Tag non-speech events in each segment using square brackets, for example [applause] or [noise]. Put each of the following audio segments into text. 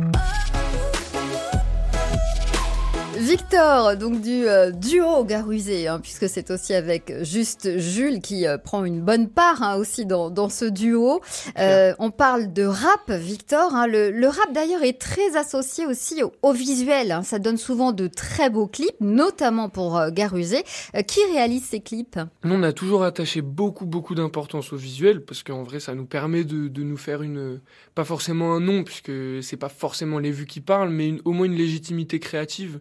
Oh. Victor, donc du euh, duo Garusé, hein, puisque c'est aussi avec Juste Jules qui euh, prend une bonne part hein, aussi dans, dans, ce duo. Euh, on parle de rap, Victor. Hein. le, le, rap d'ailleurs est très associé aussi au, au visuel. Ça donne souvent de très beaux clips, notamment pour Garusé. qui réalise ces clips? Nous, on a toujours attaché beaucoup, beaucoup d'importance au visuel, parce qu'en vrai, ça nous permet de, de, nous faire une, pas forcément un nom, puisque c'est pas forcément les vues qui parlent, mais une, au moins une légitimité créative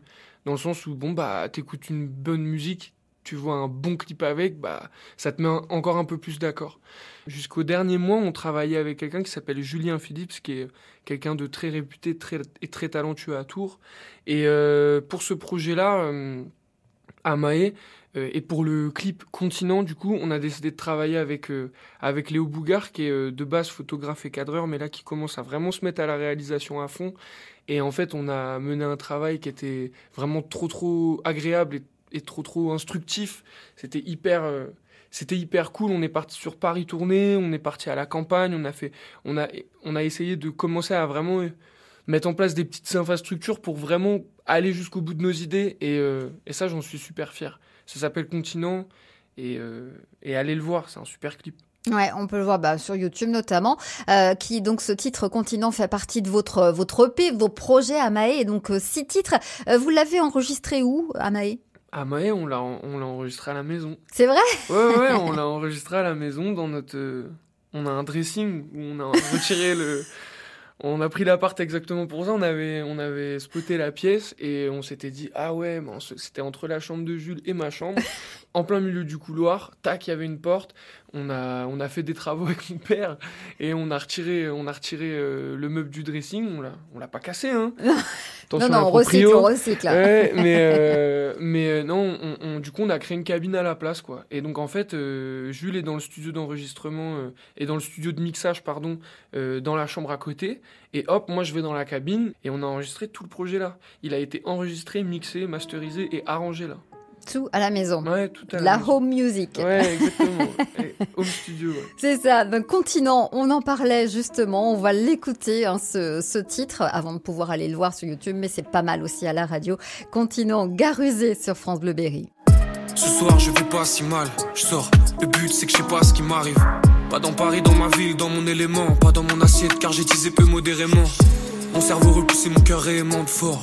dans le sens où bon bah t'écoutes une bonne musique, tu vois un bon clip avec, bah ça te met encore un peu plus d'accord. Jusqu'au dernier mois, on travaillait avec quelqu'un qui s'appelle Julien Phillips, qui est quelqu'un de très réputé très, et très talentueux à Tours. Et euh, pour ce projet-là, euh, à Maé, euh, et pour le clip Continent, du coup, on a décidé de travailler avec, euh, avec Léo Bougard, qui est euh, de base photographe et cadreur, mais là qui commence à vraiment se mettre à la réalisation à fond. Et en fait, on a mené un travail qui était vraiment trop, trop agréable et, trop, trop instructif. C'était hyper, c'était hyper cool. On est parti sur Paris tourner, on est parti à la campagne, on a fait, on a, on a essayé de commencer à vraiment mettre en place des petites infrastructures pour vraiment aller jusqu'au bout de nos idées. Et, euh, et ça, j'en suis super fier. Ça s'appelle Continent et, euh, et allez le voir, c'est un super clip. Ouais, on peut le voir bah, sur YouTube notamment, euh, qui donc ce titre Continent fait partie de votre votre EP, vos projets à Maé, et donc euh, six titres. Euh, vous l'avez enregistré où à Maé À Maé, on l'a on l'a enregistré à la maison. C'est vrai? Ouais ouais, on [laughs] l'a enregistré à la maison dans notre, on a un dressing où on a retiré le on a pris l'appart exactement pour ça. On avait, on avait spoté la pièce et on s'était dit ah ouais, c'était entre la chambre de Jules et ma chambre, [laughs] en plein milieu du couloir. Tac, il y avait une porte. On a, on a fait des travaux avec mon père et on a retiré, on a retiré euh, le meuble du dressing. On l'a, on l'a pas cassé, hein. [laughs] non, non, on recycle, on recycle. Ouais, mais, [laughs] euh, mais euh, non, on, on, du coup, on a créé une cabine à la place, quoi. Et donc, en fait, euh, Jules est dans le studio d'enregistrement euh, et dans le studio de mixage, pardon, euh, dans la chambre à côté. Et hop, moi, je vais dans la cabine et on a enregistré tout le projet là. Il a été enregistré, mixé, masterisé et arrangé là. Tout à la maison. Ouais, tout à la, la maison. home music. Ouais, exactement. home studio. Ouais. [laughs] C'est ça. Donc, Continent, on en parlait justement. On va l'écouter, hein, ce, ce, titre, avant de pouvoir aller le voir sur YouTube, mais c'est pas mal aussi à la radio. Continent garusé sur France Bleu Berry. Ce soir, je vais pas si mal. Je sors. Le but, c'est que je sais pas ce qui m'arrive. Pas dans Paris, dans ma ville, dans mon élément. Pas dans mon assiette, car j'ai teasé peu modérément. Mon cerveau repoussé, mon cœur réellement de fort.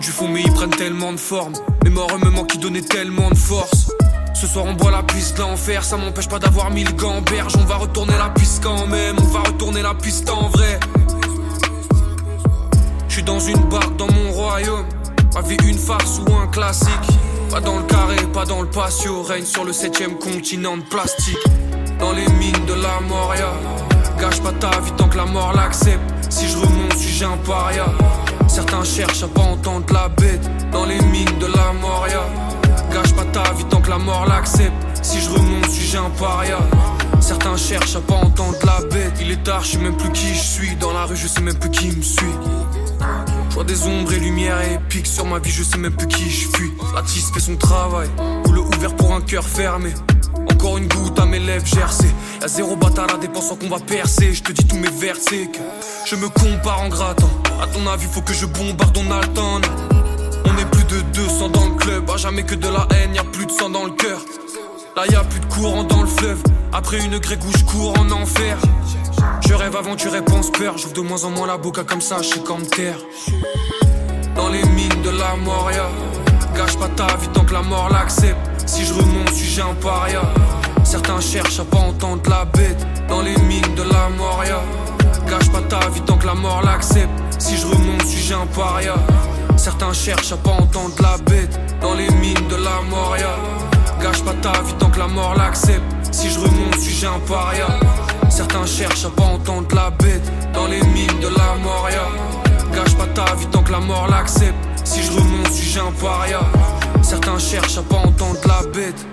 Du fond, mais ils prennent tellement de forme. Mes morts me manquent qui donnaient tellement de force. Ce soir, on boit la piste l'enfer. Ça m'empêche pas d'avoir mille gamberges. On va retourner la piste quand même. On va retourner la piste en vrai. Je suis dans une barque dans mon royaume. Ma vie, une farce ou un classique. Pas dans le carré, pas dans le patio. Règne sur le septième continent de plastique. Dans les mines de la Moria. Gâche pas ta vie tant que la mort l'accepte. Si je remonte, suis-je un paria? Certains cherchent à pas entendre la bête dans les mines de la Moria. Gâche pas ta vie tant que la mort l'accepte. Si je remonte, suis-je un paria? Certains cherchent à pas entendre la bête. Il est tard, je sais même plus qui je suis. Dans la rue, je sais même plus qui me suit. Je vois des ombres et lumières épiques sur ma vie, je sais même plus qui je fuis. L'artiste fait son travail, boule ouvert pour un cœur fermé. Encore une goutte à mes lèvres gercées. Y'a zéro bâtard à dépensant qu'on va percer. Je te dis tous mes versets que je me compare en grattant. À ton avis, faut que je bombarde, on a le temps. On est plus de 200 dans le club. À jamais que de la haine, y'a plus de sang dans le cœur. Là y'a plus de courant dans le fleuve. Après une grégouche je cours en enfer. Je rêve aventure et pense peur. J'ouvre de moins en moins la boca comme ça, je sais comme terre. Dans les mines de la Moria. Gâche pas ta vie tant que la mort l'accepte. Si je remonte, suis-je un paria? Certains cherchent à pas entendre la bête. Dans les mines de la Moria. Gâche pas ta vie tant que la mort l'accepte. Si je remonte, suis-je un paria? Certains cherchent à pas entendre la bête. Dans les mines de la Moria. Gâche pas ta vie tant que la mort l'accepte. Si je remonte, suis-je un paria? Certains cherchent à pas entendre la bête. Dans les mines de la Moria. Gâche pas ta vie tant que la mort l'accepte. Si je remonte, suis-je un paria? Certains cherchent à pas entendre la bête.